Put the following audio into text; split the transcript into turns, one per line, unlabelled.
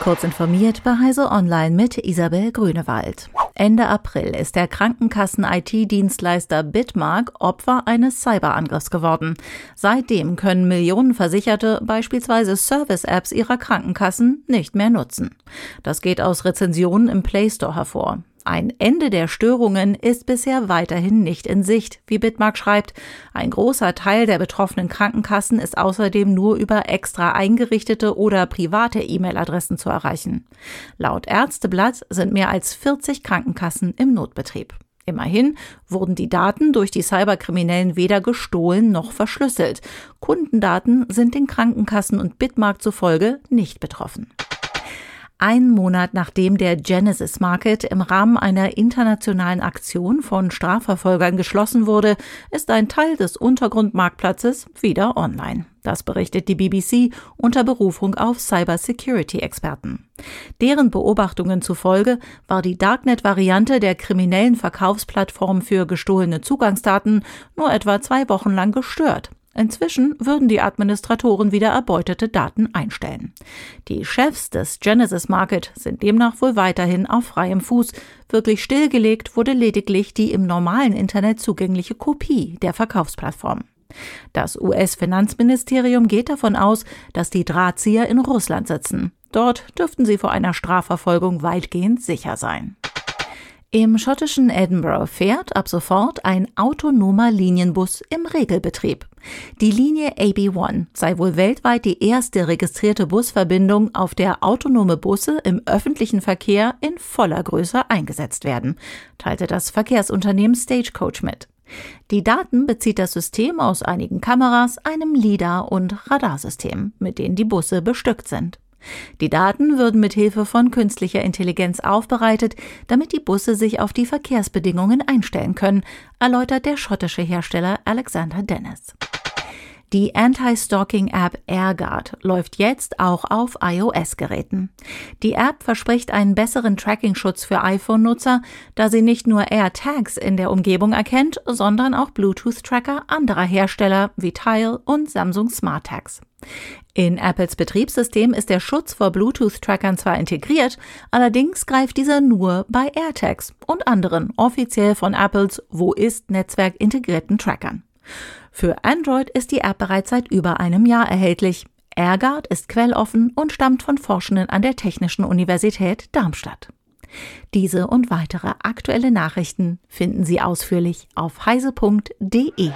Kurz informiert bei Heise Online mit Isabel Grünewald. Ende April ist der Krankenkassen-IT-Dienstleister Bitmark Opfer eines Cyberangriffs geworden. Seitdem können Millionen Versicherte beispielsweise Service-Apps ihrer Krankenkassen nicht mehr nutzen. Das geht aus Rezensionen im Play Store hervor. Ein Ende der Störungen ist bisher weiterhin nicht in Sicht, wie Bitmark schreibt. Ein großer Teil der betroffenen Krankenkassen ist außerdem nur über extra eingerichtete oder private E-Mail-Adressen zu erreichen. Laut Ärzteblatt sind mehr als 40 Krankenkassen im Notbetrieb. Immerhin wurden die Daten durch die Cyberkriminellen weder gestohlen noch verschlüsselt. Kundendaten sind den Krankenkassen und Bitmark zufolge nicht betroffen. Ein Monat nachdem der Genesis Market im Rahmen einer internationalen Aktion von Strafverfolgern geschlossen wurde, ist ein Teil des Untergrundmarktplatzes wieder online. Das berichtet die BBC unter Berufung auf Cybersecurity-Experten. Deren Beobachtungen zufolge war die Darknet-Variante der kriminellen Verkaufsplattform für gestohlene Zugangsdaten nur etwa zwei Wochen lang gestört. Inzwischen würden die Administratoren wieder erbeutete Daten einstellen. Die Chefs des Genesis Market sind demnach wohl weiterhin auf freiem Fuß. Wirklich stillgelegt wurde lediglich die im normalen Internet zugängliche Kopie der Verkaufsplattform. Das US-Finanzministerium geht davon aus, dass die Drahtzieher in Russland sitzen. Dort dürften sie vor einer Strafverfolgung weitgehend sicher sein. Im schottischen Edinburgh fährt ab sofort ein autonomer Linienbus im Regelbetrieb. Die Linie AB1 sei wohl weltweit die erste registrierte Busverbindung, auf der autonome Busse im öffentlichen Verkehr in voller Größe eingesetzt werden, teilte das Verkehrsunternehmen Stagecoach mit. Die Daten bezieht das System aus einigen Kameras, einem LIDAR und Radarsystem, mit denen die Busse bestückt sind. Die Daten würden mit Hilfe von künstlicher Intelligenz aufbereitet, damit die Busse sich auf die Verkehrsbedingungen einstellen können, erläutert der schottische Hersteller Alexander Dennis. Die Anti-Stalking-App AirGuard läuft jetzt auch auf iOS-Geräten. Die App verspricht einen besseren Tracking-Schutz für iPhone-Nutzer, da sie nicht nur AirTags in der Umgebung erkennt, sondern auch Bluetooth-Tracker anderer Hersteller wie Tile und Samsung SmartTags. In Apples Betriebssystem ist der Schutz vor Bluetooth-Trackern zwar integriert, allerdings greift dieser nur bei AirTags und anderen offiziell von Apples Wo ist Netzwerk integrierten Trackern. Für Android ist die App bereits seit über einem Jahr erhältlich. AirGuard ist quelloffen und stammt von Forschenden an der Technischen Universität Darmstadt. Diese und weitere aktuelle Nachrichten finden Sie ausführlich auf heise.de.